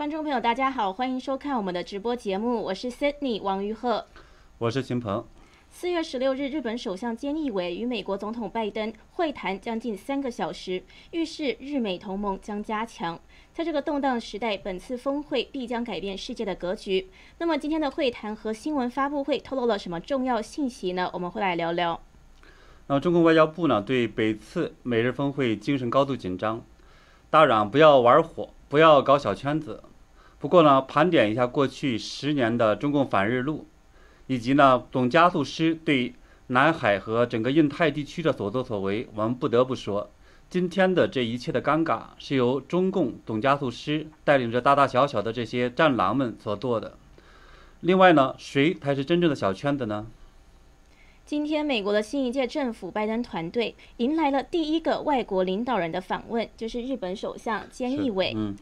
观众朋友，大家好，欢迎收看我们的直播节目，我是 Sydney 王于鹤，我是秦鹏。四月十六日，日本首相菅义伟与美国总统拜登会谈将近三个小时，预示日美同盟将加强。在这个动荡时代，本次峰会必将改变世界的格局。那么今天的会谈和新闻发布会透露了什么重要信息呢？我们会来聊聊。那中国外交部呢，对本次美日峰会精神高度紧张，大嚷不要玩火，不要搞小圈子。不过呢，盘点一下过去十年的中共反日路。以及呢，总加速师对南海和整个印太地区的所作所为，我们不得不说，今天的这一切的尴尬是由中共总加速师带领着大大小小的这些战狼们所做的。另外呢，谁才是真正的小圈子呢？今天，美国的新一届政府拜登团队迎来了第一个外国领导人的访问，就是日本首相菅义伟。嗯。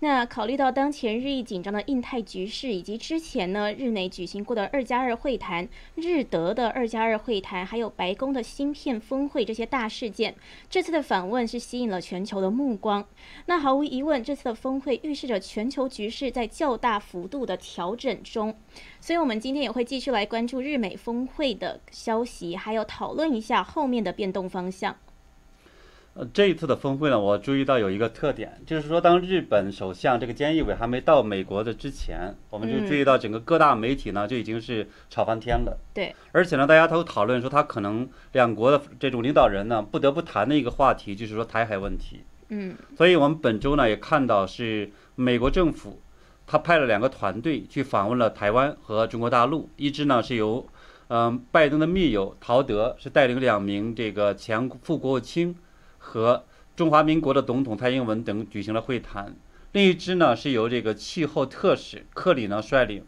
那考虑到当前日益紧张的印太局势，以及之前呢日内举行过的二加二会谈、日德的二加二会谈，还有白宫的芯片峰会这些大事件，这次的访问是吸引了全球的目光。那毫无疑问，这次的峰会预示着全球局势在较大幅度的调整中。所以，我们今天也会继续来关注日美峰会的消息，还有讨论一下后面的变动方向。呃，这一次的峰会呢，我注意到有一个特点，就是说，当日本首相这个菅义伟还没到美国的之前，我们就注意到整个各大媒体呢就已经是吵翻天了。对，而且呢，大家都讨论说他可能两国的这种领导人呢不得不谈的一个话题就是说台海问题。嗯，所以我们本周呢也看到是美国政府他派了两个团队去访问了台湾和中国大陆，一支呢是由嗯拜登的密友陶德是带领两名这个前副国务卿。和中华民国的总统蔡英文等举行了会谈，另一支呢是由这个气候特使克里呢率领，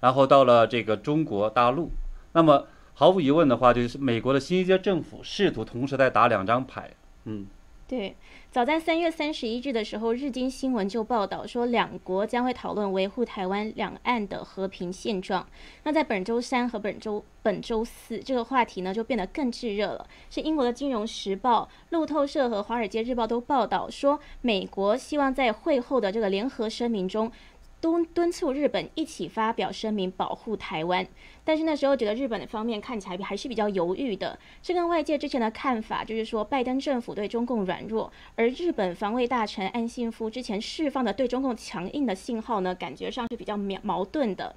然后到了这个中国大陆。那么毫无疑问的话，就是美国的新一届政府试图同时在打两张牌，嗯。对，早在三月三十一日的时候，日经新闻就报道说，两国将会讨论维护台湾两岸的和平现状。那在本周三和本周本周四，这个话题呢就变得更炙热了。是英国的《金融时报》、路透社和《华尔街日报》都报道说，美国希望在会后的这个联合声明中。敦敦促日本一起发表声明保护台湾，但是那时候觉得日本的方面看起来还是比较犹豫的。这跟外界之前的看法，就是说拜登政府对中共软弱，而日本防卫大臣岸信夫之前释放的对中共强硬的信号呢，感觉上是比较矛矛盾的。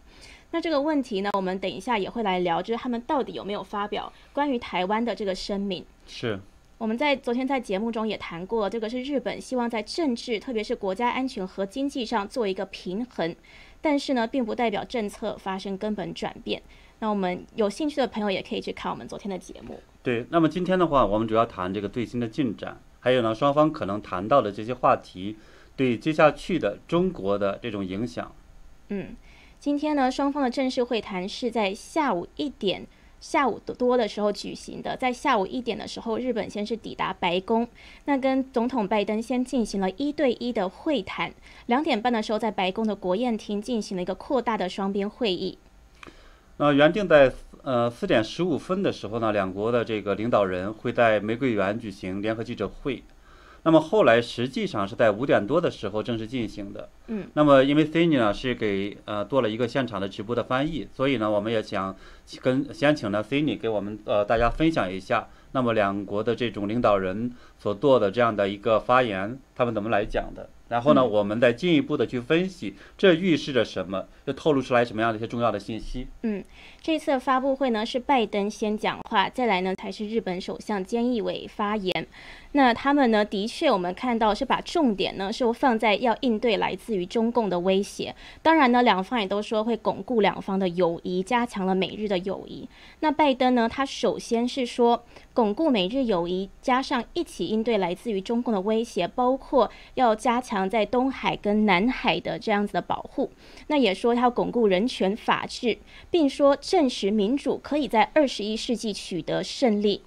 那这个问题呢，我们等一下也会来聊，就是他们到底有没有发表关于台湾的这个声明？是。我们在昨天在节目中也谈过，这个是日本希望在政治，特别是国家安全和经济上做一个平衡，但是呢，并不代表政策发生根本转变。那我们有兴趣的朋友也可以去看我们昨天的节目。对，那么今天的话，我们主要谈这个最新的进展，还有呢，双方可能谈到的这些话题对接下去的中国的这种影响。嗯，今天呢，双方的正式会谈是在下午一点。下午多的时候举行的，在下午一点的时候，日本先是抵达白宫，那跟总统拜登先进行了一对一的会谈。两点半的时候，在白宫的国宴厅进行了一个扩大的双边会议。那原定在呃四点十五分的时候呢，两国的这个领导人会在玫瑰园举行联合记者会。那么后来实际上是在五点多的时候正式进行的。嗯。那么因为 Cindy 呢是给呃做了一个现场的直播的翻译，所以呢我们也想跟先请呢 Cindy 给我们呃大家分享一下，那么两国的这种领导人所做的这样的一个发言，他们怎么来讲的？然后呢，我们再进一步的去分析，这预示着什么？又透露出来什么样的一些重要的信息？嗯，这次发布会呢是拜登先讲话，再来呢才是日本首相菅义伟发言。那他们呢，的确我们看到是把重点呢是放在要应对来自于中共的威胁。当然呢，两方也都说会巩固两方的友谊，加强了美日的友谊。那拜登呢，他首先是说巩固美日友谊，加上一起应对来自于中共的威胁，包括要加强在东海跟南海的这样子的保护。那也说要巩固人权法治，并说证实民主可以在二十一世纪取得胜利。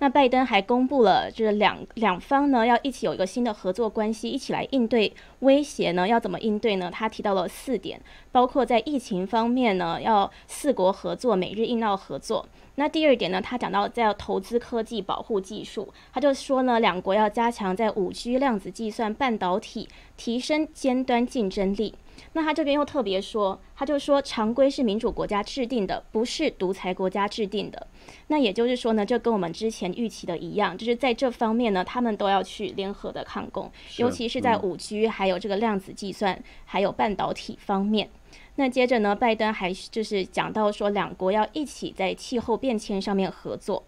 那拜登还公布了，就是两两方呢要一起有一个新的合作关系，一起来应对威胁呢？要怎么应对呢？他提到了四点，包括在疫情方面呢，要四国合作，美日印澳合作。那第二点呢，他讲到在投资科技、保护技术，他就说呢，两国要加强在五 G、量子计算、半导体，提升尖端竞争力。那他这边又特别说，他就说常规是民主国家制定的，不是独裁国家制定的。那也就是说呢，这跟我们之前预期的一样，就是在这方面呢，他们都要去联合的抗共，尤其是在五 G 还有这个量子计算还有半导体方面。那接着呢，拜登还就是讲到说，两国要一起在气候变迁上面合作。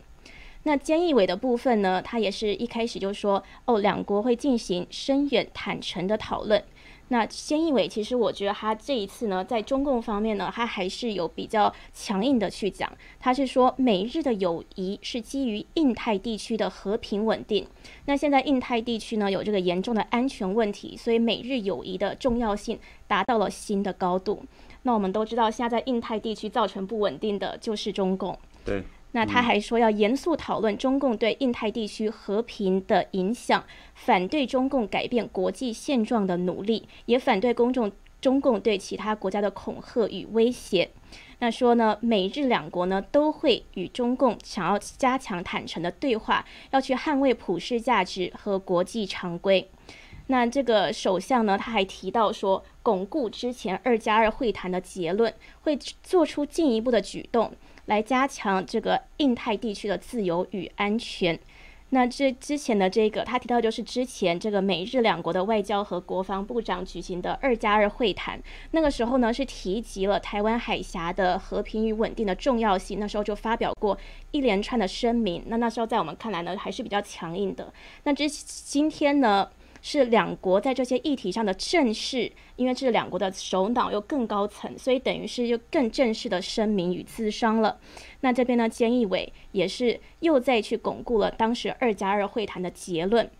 那菅义伟的部分呢，他也是一开始就说，哦，两国会进行深远坦诚的讨论。那菅义伟其实我觉得他这一次呢，在中共方面呢，他还是有比较强硬的去讲，他是说美日的友谊是基于印太地区的和平稳定。那现在印太地区呢有这个严重的安全问题，所以美日友谊的重要性达到了新的高度。那我们都知道，现在在印太地区造成不稳定的就是中共。对。那他还说要严肃讨论中共对印太地区和平的影响，反对中共改变国际现状的努力，也反对公众中共对其他国家的恐吓与威胁。那说呢，美日两国呢都会与中共想要加强坦诚的对话，要去捍卫普世价值和国际常规。那这个首相呢，他还提到说，巩固之前二加二会谈的结论，会做出进一步的举动。来加强这个印太地区的自由与安全。那这之前的这个，他提到就是之前这个美日两国的外交和国防部长举行的二加二会谈，那个时候呢是提及了台湾海峡的和平与稳定的重要性。那时候就发表过一连串的声明。那那时候在我们看来呢，还是比较强硬的。那之今天呢？是两国在这些议题上的正式，因为这两国的首脑又更高层，所以等于是又更正式的声明与自商了。那这边呢，菅义伟也是又再去巩固了当时二加二会谈的结论。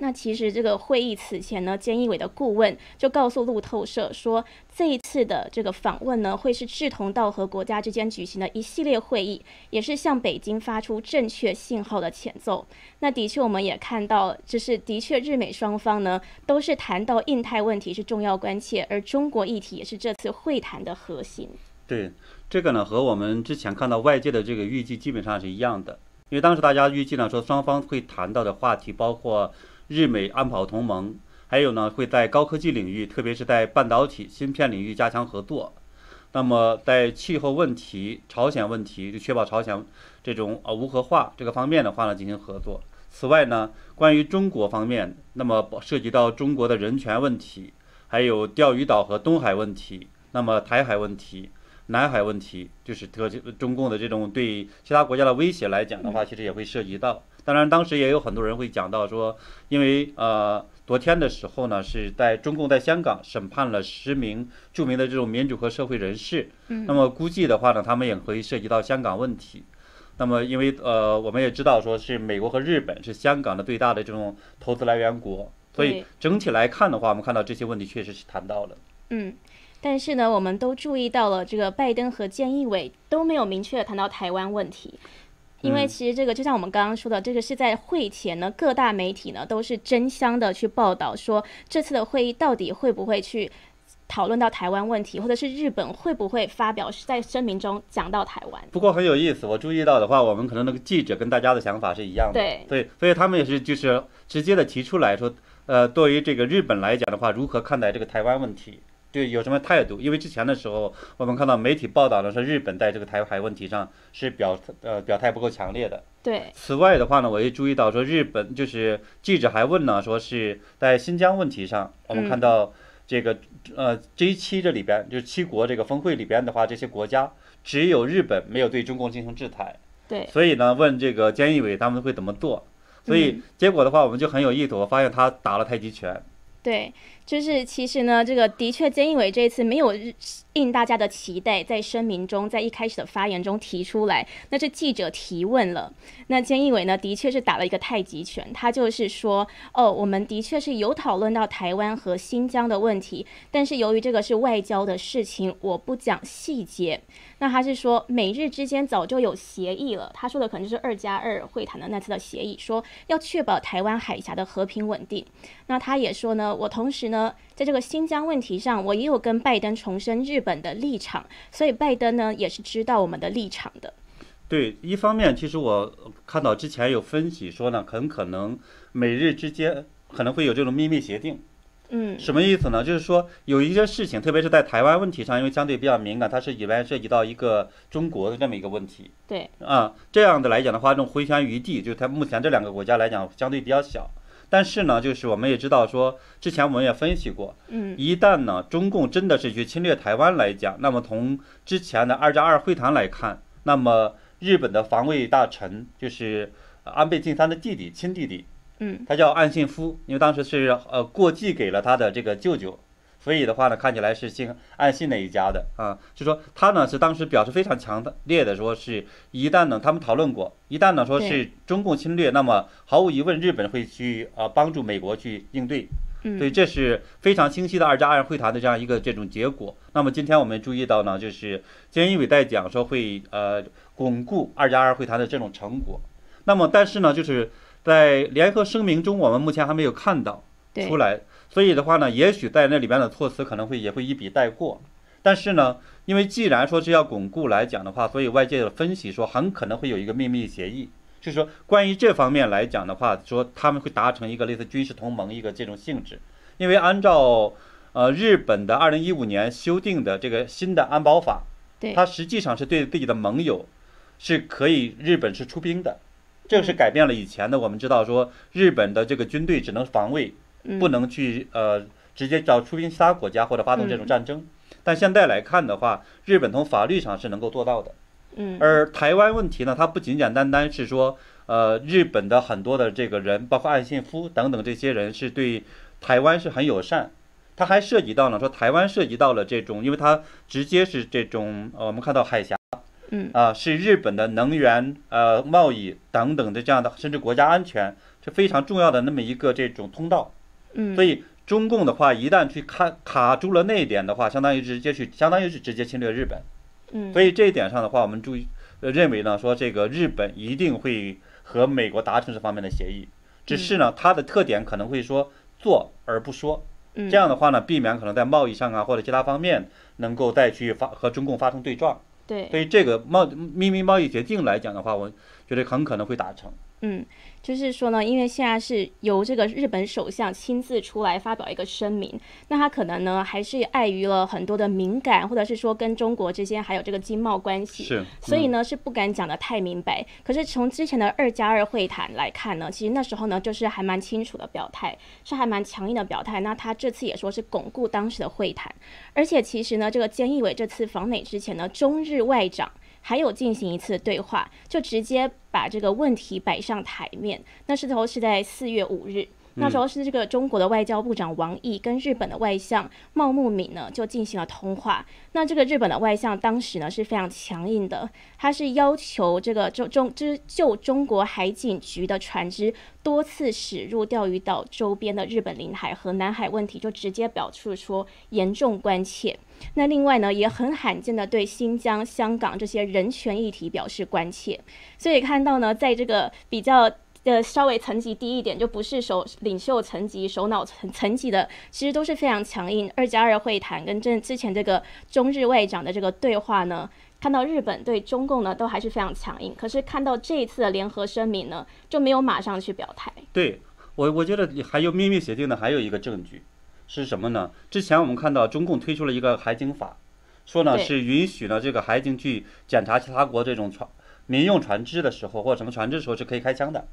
那其实这个会议此前呢，菅义伟的顾问就告诉路透社说，这一次的这个访问呢，会是志同道合国家之间举行的一系列会议，也是向北京发出正确信号的前奏。那的确，我们也看到，就是的确日美双方呢，都是谈到印太问题是重要关切，而中国议题也是这次会谈的核心。对，这个呢和我们之前看到外界的这个预计基本上是一样的，因为当时大家预计呢说双方会谈到的话题包括。日美安保同盟，还有呢，会在高科技领域，特别是在半导体芯片领域加强合作。那么，在气候问题、朝鲜问题，就确保朝鲜这种呃无核化这个方面的话呢，进行合作。此外呢，关于中国方面，那么涉及到中国的人权问题，还有钓鱼岛和东海问题，那么台海问题、南海问题，就是特中共的这种对其他国家的威胁来讲的话，其实也会涉及到。当然，当时也有很多人会讲到说，因为呃，昨天的时候呢，是在中共在香港审判了十名著名的这种民主和社会人士。嗯。那么估计的话呢，他们也会涉及到香港问题。那么因为呃，我们也知道说是美国和日本是香港的最大的这种投资来源国，所以整体来看的话，我们看到这些问题确实是谈到了。嗯，但是呢，我们都注意到了，这个拜登和菅义伟都没有明确的谈到台湾问题。因为其实这个就像我们刚刚说的，这个是在会前呢，各大媒体呢都是争相的去报道说这次的会议到底会不会去讨论到台湾问题，或者是日本会不会发表在声明中讲到台湾。不过很有意思，我注意到的话，我们可能那个记者跟大家的想法是一样的。对对，所以他们也是就是直接的提出来说，呃，对于这个日本来讲的话，如何看待这个台湾问题？对，有什么态度？因为之前的时候，我们看到媒体报道呢说，日本在这个台海问题上是表呃表态不够强烈的。对。此外的话呢，我也注意到说，日本就是记者还问呢，说是在新疆问题上，我们看到这个呃这一期这里边，就是七国这个峰会里边的话，这些国家只有日本没有对中共进行制裁。对。所以呢，问这个菅义伟他们会怎么做？所以结果的话，我们就很有意思，我发现他打了太极拳。对。就是其实呢，这个的确，菅义伟这一次没有应大家的期待，在声明中，在一开始的发言中提出来，那是记者提问了。那菅义伟呢，的确是打了一个太极拳，他就是说，哦，我们的确是有讨论到台湾和新疆的问题，但是由于这个是外交的事情，我不讲细节。那他是说，美日之间早就有协议了。他说的可能就是二加二会谈的那次的协议，说要确保台湾海峡的和平稳定。那他也说呢，我同时呢，在这个新疆问题上，我也有跟拜登重申日本的立场，所以拜登呢也是知道我们的立场的。对，一方面，其实我看到之前有分析说呢，很可能美日之间可能会有这种秘密协定。嗯什么意思呢？就是说有一些事情，特别是在台湾问题上，因为相对比较敏感，它是里边涉及到一个中国的这么一个问题对，啊。这样的来讲的话，这种回旋余地，就是它目前这两个国家来讲相对比较小。但是呢，就是我们也知道说，之前我们也分析过，嗯。一旦呢中共真的是去侵略台湾来讲，那么从之前的二加二会谈来看，那么日本的防卫大臣就是呃安倍晋三的弟弟亲弟弟，嗯。他叫岸信夫，因为当时是呃过继给了他的这个舅舅，所以的话呢，看起来是信岸信那一家的啊。就说他呢是当时表示非常强烈的，说是一旦呢他们讨论过，一旦呢说是中共侵略，那么毫无疑问日本会去呃帮助美国去应对。所以嗯这是非常清晰的二加二会谈的这样一个这种结果。那么今天我们注意到呢，就是菅义伟在讲说会呃巩固二加二会谈的这种成果。那么但是呢，就是在联合声明中，我们目前还没有看到对出来。所以的话呢，也许在那里边的措辞可能会也会一笔带过。但是呢，因为既然说是要巩固来讲的话，所以外界的分析说很可能会有一个秘密协议。就是说，关于这方面来讲的话，说他们会达成一个类似军事同盟一个这种性质，因为按照呃日本的二零一五年修订的这个新的安保法，对它实际上是对自己的盟友是可以日本是出兵的，这个是改变了以前的。我们知道说日本的这个军队只能防卫，嗯不能去呃直接找出兵其他国家或者发动这种战争。但现在来看的话，日本从法律上是能够做到的。嗯而台湾问题呢，它不简简单单是说，呃，日本的很多的这个人，包括岸信夫等等这些人，是对台湾是很友善。它还涉及到呢，说台湾涉及到了这种，因为它直接是这种，呃，我们看到海峡嗯啊、是日本的能源、呃贸易等等的这样的，甚至国家安全是非常重要的那么一个这种通道。嗯，所以中共的话，一旦去卡卡住了那一点的话，相当于直接去，相当于是直接侵略日本。嗯。所以这一点上的话，我们注意呃认为呢，说这个日本一定会和美国达成这方面的协议，只是呢，它的特点可能会说做而不说，嗯。这样的话呢，避免可能在贸易上啊或者其他方面能够再去发和中共发生对撞。对。所以这个贸秘密贸易协定来讲的话，我觉得很可能会达成。嗯，就是说呢，因为现在是由这个日本首相亲自出来发表一个声明，那他可能呢还是碍于了很多的敏感，或者是说跟中国之间还有这个经贸关系，是，所以呢是不敢讲的太明白。可是从之前的二加二会谈来看呢，其实那时候呢就是还蛮清楚的表态，是还蛮强硬的表态。那他这次也说是巩固当时的会谈，而且其实呢，这个菅义伟这次访美之前呢，中日外长。还有进行一次对话，就直接把这个问题摆上台面。那时候是在四月五日，那时候是这个中国的外交部长王毅跟日本的外相茂木敏呢就进行了通话。那这个日本的外相当时呢是非常强硬的，他是要求这个中中就是就中国海警局的船只多次驶入钓鱼岛周边的日本领海和南海问题，就直接表述说严重关切。那另外呢，也很罕见的对新疆、香港这些人权议题表示关切。所以看到呢，在这个比较呃稍微层级低一点，就不是首领袖层级、首脑层层级的，其实都是非常强硬。二加二会谈跟这之前这个中日外长的这个对话呢，看到日本对中共呢都还是非常强硬，可是看到这一次的联合声明呢，就没有马上去表态。对我，我觉得还有秘密协定的还有一个证据是什么呢？之前我们看到中共推出了一个海警法，说呢是允许呢这个海警去检查其他国这种船民用船只的时候，或者什么船只的时候是可以开枪的。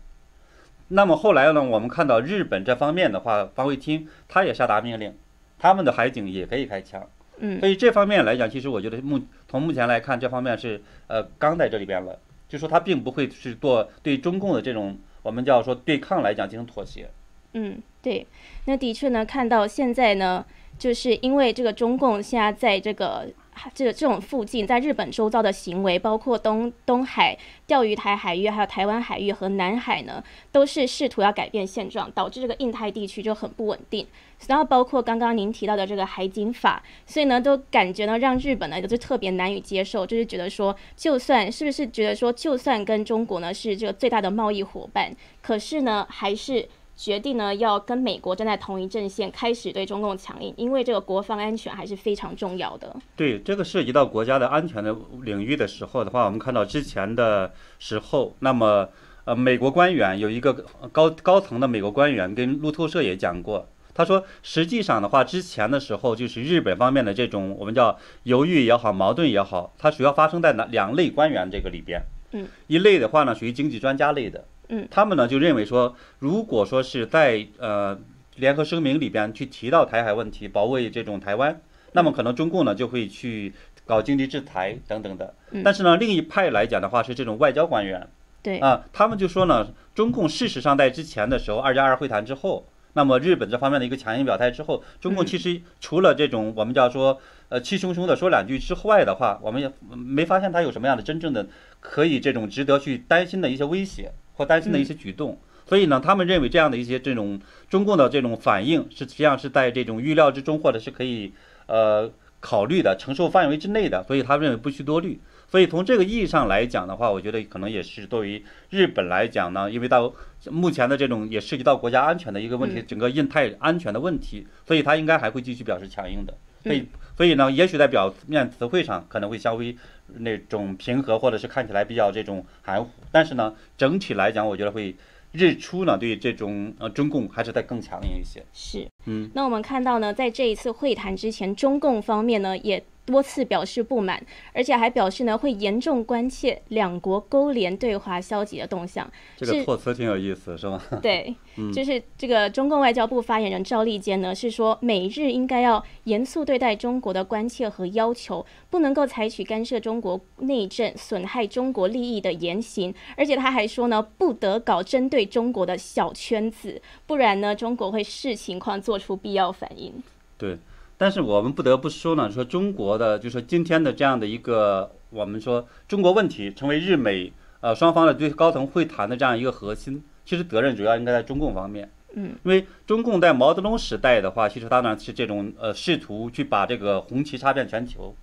那么后来呢，我们看到日本这方面的话，防卫厅他也下达命令，他们的海警也可以开枪。嗯所以这方面来讲，其实我觉得目从目前来看，这方面是呃刚在这里边了，就说他并不会是做对中共的这种我们叫说对抗来讲进行妥协。嗯，对，那的确呢，看到现在呢，就是因为这个中共现在在这个这这种附近，在日本周遭的行为，包括东东海、钓鱼台海域，还有台湾海域和南海呢，都是试图要改变现状，导致这个印太地区就很不稳定。然后包括刚刚您提到的这个海警法，所以呢，都感觉呢让日本呢就特别难以接受，就是觉得说，就算是不是觉得说，就算跟中国呢是这个最大的贸易伙伴，可是呢还是。决定呢要跟美国站在同一阵线，开始对中共强硬，因为这个国防安全还是非常重要的。对这个涉及到国家的安全的领域的时候的话，我们看到之前的时候，那么呃，美国官员有一个高高层的美国官员跟路透社也讲过，他说，实际上的话，之前的时候就是日本方面的这种我们叫犹豫也好，矛盾也好，它主要发生在哪两类官员这个里边。嗯，一类的话呢，属于经济专家类的。嗯，他们呢就认为说，如果说是在呃联合声明里边去提到台海问题，保卫这种台湾，那么可能中共呢就会去搞经济制裁等等的。嗯但是呢，另一派来讲的话是这种外交官员。对，啊，他们就说呢，中共事实上在之前的时候，二加二会谈之后，那么日本这方面的一个强硬表态之后，中共其实除了这种我们叫说呃气汹汹的说两句之外的话，我们也没发现他有什么样的真正的可以这种值得去担心的一些威胁或担心的一些举动。所以呢，他们认为这样的一些这种中共的这种反应是实际上是在这种预料之中，或者是可以呃考虑的承受范围之内的，所以他认为不需多虑。所以从这个意义上来讲的话，我觉得可能也是对于日本来讲呢，因为到目前的这种也涉及到国家安全的一个问题，整个印太安全的问题，所以他应该还会继续表示强硬的。所以，所以呢，也许在表面词汇上可能会稍微那种平和，或者是看起来比较这种含糊，但是呢，整体来讲，我觉得会日出呢对这种呃中共还是在更强硬一些。是。嗯，那我们看到呢，在这一次会谈之前，中共方面呢也多次表示不满，而且还表示呢会严重关切两国勾连对华消极的动向。这个措辞挺有意思，是吗？对，嗯就是这个中共外交部发言人赵立坚呢是说，美日应该要严肃对待中国的关切和要求，不能够采取干涉中国内政、损害中国利益的言行。而且他还说呢，不得搞针对中国的小圈子，不然呢，中国会视情况做出必要反应。对。但是我们不得不说呢，说中国的，就说今天的这样的一个，我们说中国问题成为日美呃双方的最高层会谈的这样一个核心，其实责任主要应该在中共方面。嗯，因为中共在毛泽东时代的话，其实他呢是这种呃试图去把这个红旗插遍全球，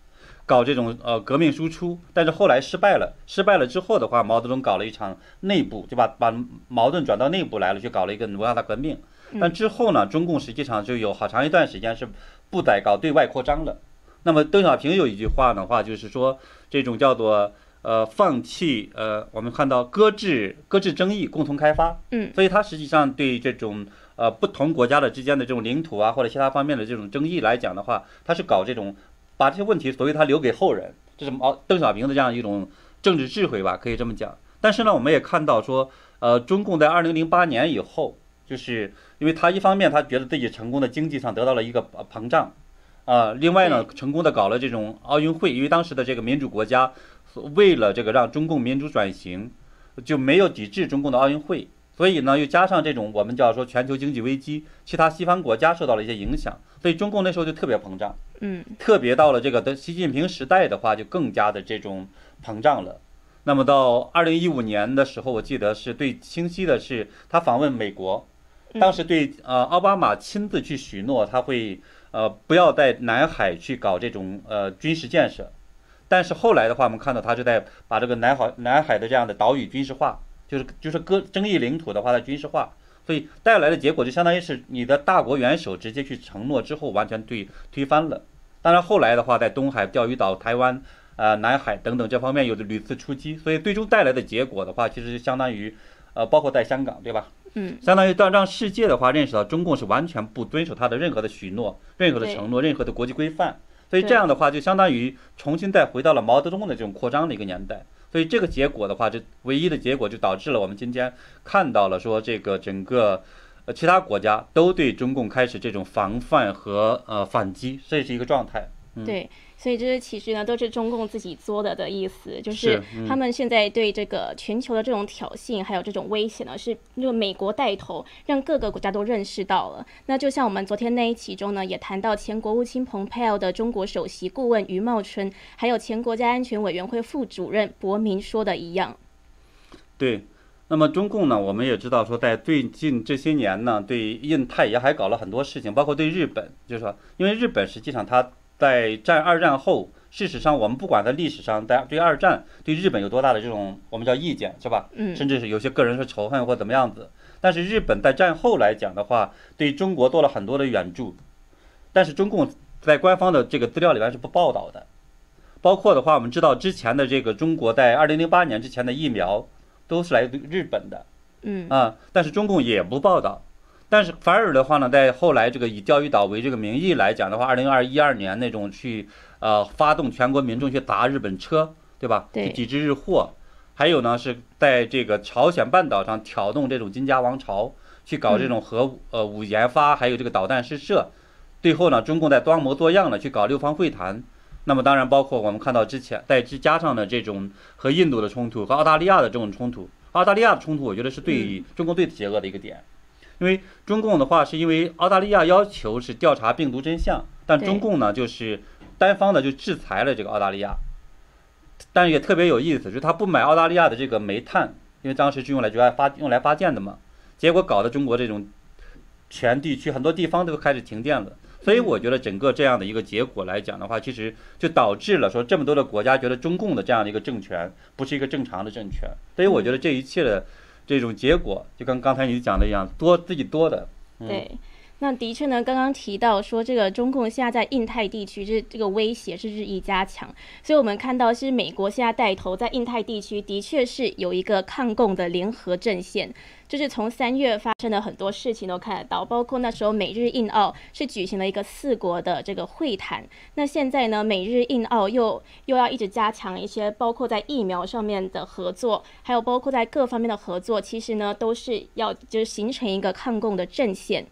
搞这种呃革命输出，但是后来失败了。失败了之后的话，毛泽东搞了一场内部，就把把矛盾转到内部来了，去搞了一个文化大革命。但之后呢，中共实际上就有好长一段时间是不再搞对外扩张了。那么邓小平有一句话的话，就是说这种叫做呃放弃呃，我们看到搁置搁置争议，共同开发。嗯，所以它实际上对这种呃不同国家的之间的这种领土啊或者其他方面的这种争议来讲的话，它是搞这种把这些问题所谓它留给后人，这是毛邓小平的这样一种政治智慧吧，可以这么讲。但是呢，我们也看到说，呃，中共在二零零八年以后，就是因为他一方面他觉得自己成功的经济上得到了一个呃膨胀，啊，另外呢，成功的搞了这种奥运会，因为当时的这个民主国家为了这个让中共民主转型，就没有抵制中共的奥运会，所以呢，又加上这种我们叫说全球经济危机，其他西方国家受到了一些影响，所以中共那时候就特别膨胀，嗯，特别到了这个的习近平时代的话，就更加的这种膨胀了。那么到二零一五年的时候，我记得是最清晰的是他访问美国，当时对呃奥巴马亲自去许诺他会呃不要在南海去搞这种呃军事建设，但是后来的话，我们看到他是在把这个南海南海的这样的岛屿军事化，就是就是割争议领土的话，它军事化，所以带来的结果就相当于是你的大国元首直接去承诺之后，完全对推翻了。当然后来的话，在东海、钓鱼岛、台湾。呃，南海等等这方面有的屡次出击，所以最终带来的结果的话，其实就相当于，呃，包括在香港，对吧？嗯，相当于让让世界的话认识到中共是完全不遵守他的任何的许诺、任何的承诺、任何的国际规范，所以这样的话就相当于重新再回到了毛泽东的这种扩张的一个年代。所以这个结果的话，这唯一的结果就导致了我们今天看到了说这个整个呃其他国家都对中共开始这种防范和呃反击，这是一个状态。嗯、对。所以这些其实呢，都是中共自己作的的意思，就是嗯他们现在对这个全球的这种挑衅，还有这种威胁呢，是就美国带头，让各个国家都认识到了。那就像我们昨天那一期中呢，也谈到前国务卿蓬佩奥的中国首席顾问余茂春，还有前国家安全委员会副主任博明说的一样。对，那么中共呢，我们也知道说，在最近这些年呢，对印太也还搞了很多事情，包括对日本，就是说，因为日本实际上它。在战二战后，事实上我们不管在历史上，在对二战对日本有多大的这种我们叫意见，是吧？嗯。甚至是有些个人是仇恨或怎么样子。但是日本在战后来讲的话，对中国做了很多的援助，但是中共在官方的这个资料里面是不报道的。包括的话，我们知道之前的这个中国在二零零八年之前的疫苗都是来自日本的。嗯。啊，但是中共也不报道。但是反而的话呢，在后来这个以钓鱼岛为这个名义来讲的话，二零二一二年那种去呃发动全国民众去砸日本车，对吧？对去抵制日货，还有呢是在这个朝鲜半岛上挑动这种金家王朝，去搞这种核武、呃武研发，还有这个导弹试射。最后呢，中共在装模作样的去搞六方会谈。那么当然包括我们看到之前再加上的这种和印度的冲突和澳大利亚的这种冲突。澳大利亚的冲突，我觉得是对中共最邪恶的一个点。因为中共的话，是因为澳大利亚要求是调查病毒真相，但中共呢就是单方的就制裁了这个澳大利亚，但也特别有意思，就是他不买澳大利亚的这个煤炭，因为当时是用来主要发用来发电的嘛，结果搞得中国这种全地区很多地方都开始停电了。所以我觉得整个这样的一个结果来讲的话，其实就导致了说这么多的国家觉得中共的这样的一个政权不是一个正常的政权。所以我觉得这一切的这种结果，就跟刚才你讲的一样，多自己多的，嗯。对，那的确呢，刚刚提到说这个中共现在在印太地区，这这个威胁是日益加强，所以我们看到是美国现在带头在印太地区的确是有一个抗共的联合阵线，就是从三月发生的很多事情都看得到，包括那时候美日印澳是举行了一个四国的这个会谈，那现在呢，美日印澳又又要一直加强一些，包括在疫苗上面的合作，还有包括在各方面的合作，其实呢都是要就是形成一个抗共的阵线。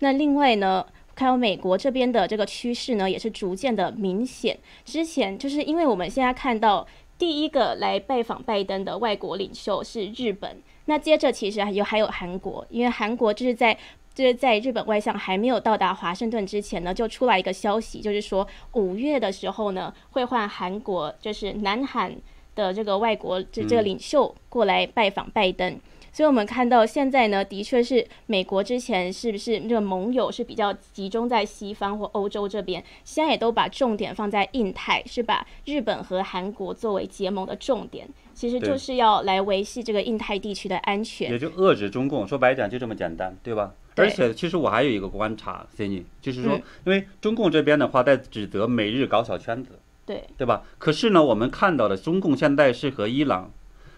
那另外呢，看到美国这边的这个趋势呢，也是逐渐的明显。之前就是因为我们现在看到第一个来拜访拜登的外国领袖是日本，那接着其实还有还有韩国，因为韩国就是在。就是在日本外相还没有到达华盛顿之前呢，就出来一个消息，就是说五月的时候呢，会换韩国，就是南韩的这个外国这这个领袖过来拜访拜登。所以我们看到现在呢，的确是美国之前是不是这个盟友是比较集中在西方或欧洲这边，现在也都把重点放在印太，是把日本和韩国作为结盟的重点，其实就是要来维系这个印太地区的安全也。就遏制中共。说白一点就这么简单，对吧？对而且其实我还有一个观察，Cindy，就是说嗯，因为中共这边的话在指责美日搞小圈子，对对吧？可是呢，我们看到的中共现在是和伊朗、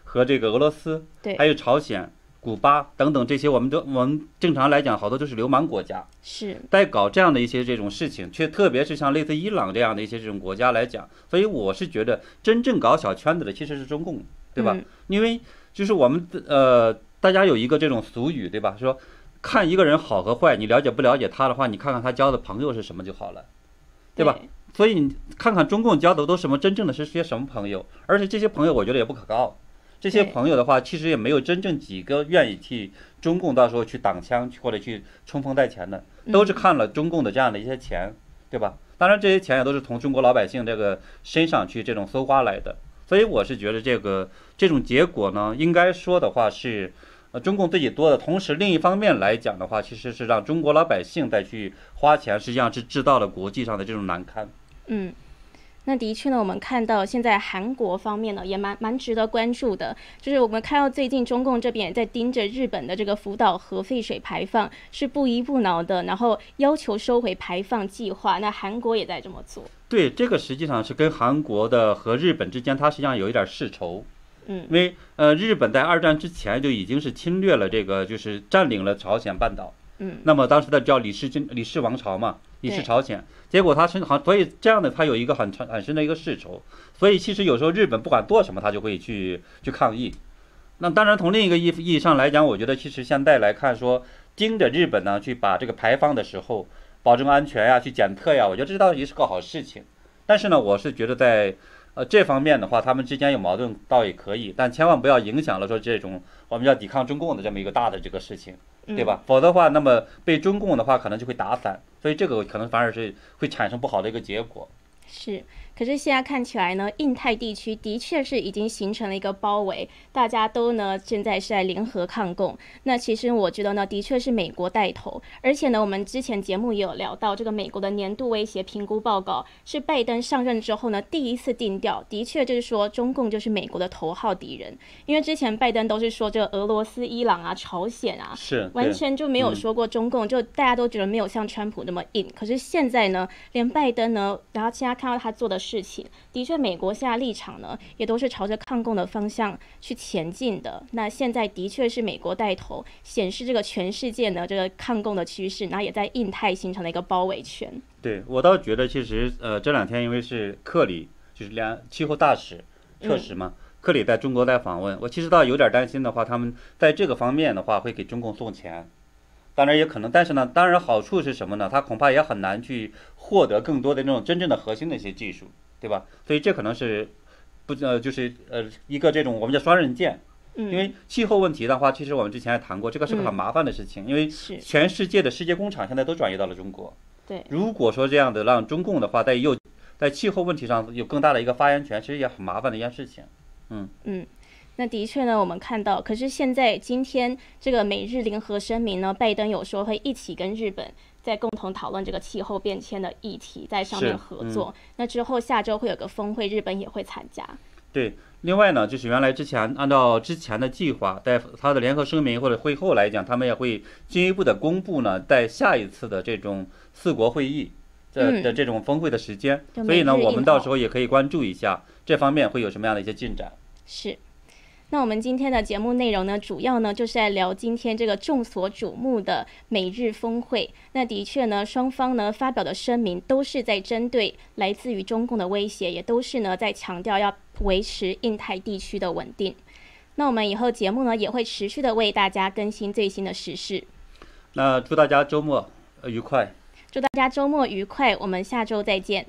和这个俄罗斯，对还有朝鲜、古巴等等这些，我们都我们正常来讲，好多都是流氓国家，是，在搞这样的一些这种事情，却特别是像类似伊朗这样的一些这种国家来讲，所以我是觉得真正搞小圈子的其实是中共，对吧？嗯因为就是我们呃，大家有一个这种俗语，对吧？说看一个人好和坏，你了解不了解他的话，你看看他交的朋友是什么就好了，对吧？所以你看看中共交的都什么真正的是些什么朋友，而且这些朋友我觉得也不可靠。这些朋友的话，其实也没有真正几个愿意替中共到时候去挡枪或者去冲锋在前的，都是看了中共的这样的一些钱，对吧？当然这些钱也都是从中国老百姓这个身上去这种搜刮来的。所以我是觉得这个这种结果呢，应该说的话是，呃，中共自己多的同时，另一方面来讲的话，其实是让中国老百姓再去花钱，实际上是制造了国际上的这种难堪。嗯，那的确呢，我们看到现在韩国方面呢也蛮蛮值得关注的，就是我们看到最近中共这边也在盯着日本的这个福岛核废水排放是不依不挠的，然后要求收回排放计划。那韩国也在这么做。对，这个实际上是跟韩国的和日本之间，它实际上有一点世仇。嗯因为呃，日本在二战之前就已经是侵略了这个，就是占领了朝鲜半岛。嗯，那么当时的叫李氏军李氏王朝嘛，李氏朝鲜，结果他是好，所以这样的他有一个很长很深的一个世仇，所以其实有时候日本不管做什么，他就会去去抗议。那当然从另一个意意义上来讲，我觉得其实现在来看说，盯着日本呢去把这个排放的时候保证安全呀、去检测呀，我觉得这倒也是个好事情。但是呢，我是觉得在呃这方面的话，他们之间有矛盾倒也可以，但千万不要影响了说这种我们要抵抗中共的这么一个大的这个事情。对吧？否则的话，那么被中共的话可能就会打散，所以这个可能反而是会产生不好的一个结果。是，可是现在看起来呢，印太地区的确是已经形成了一个包围，大家都呢现在是在联合抗共。那其实我觉得呢，的确是美国带头，而且呢，我们之前节目也有聊到，这个美国的年度威胁评估报告是拜登上任之后呢第一次定调，的确就是说中共就是美国的头号敌人，因为之前拜登都是说这个俄罗斯、伊朗啊、朝鲜啊，是，完全就没有嗯说过中共，就大家都觉得没有像川普那么硬。可是现在呢，连拜登呢，然后现在看到他做的事情，的确，美国现在立场呢，也都是朝着抗共的方向去前进的。那现在的确是美国带头，显示这个全世界呢这个抗共的趋势，那也在印太形成了一个包围圈。对我倒觉得，其实呃这两天因为是克里就是两气候大使特使嘛，克里在中国在访问，我其实倒有点担心的话，他们在这个方面的话会给中共送钱。当然也可能，但是呢，当然好处是什么呢？它恐怕也很难去获得更多的那种真正的核心的一些技术，对吧？所以这可能是不呃，就是呃一个这种我们叫双刃剑。嗯。因为气候问题的话，其实我们之前也谈过，这个是个很麻烦的事情，因为全世界的世界工厂现在都转移到了中国。对。如果说这样的让中共的话在又在气候问题上有更大的一个发言权，其实也很麻烦的一件事情。嗯。嗯。那的确呢，我们看到，可是现在今天这个美日联合声明呢，拜登有说会一起跟日本在共同讨论这个气候变迁的议题，在上面合作。那之后下周会有个峰会，日本也会参加。对，另外呢，就是原来之前按照之前的计划，在他的联合声明或者会后来讲，他们也会进一步的公布呢，在下一次的这种四国会议的的这种峰会的时间。所以呢，我们到时候也可以关注一下这方面会有什么样的一些进展。是。那我们今天的节目内容呢，主要呢就是在聊今天这个众所瞩目的美日峰会。那的确呢，双方呢发表的声明都是在针对来自于中共的威胁，也都是呢在强调要维持印太地区的稳定。那我们以后节目呢也会持续的为大家更新最新的时事。那祝大家周末愉快！祝大家周末愉快！我们下周再见。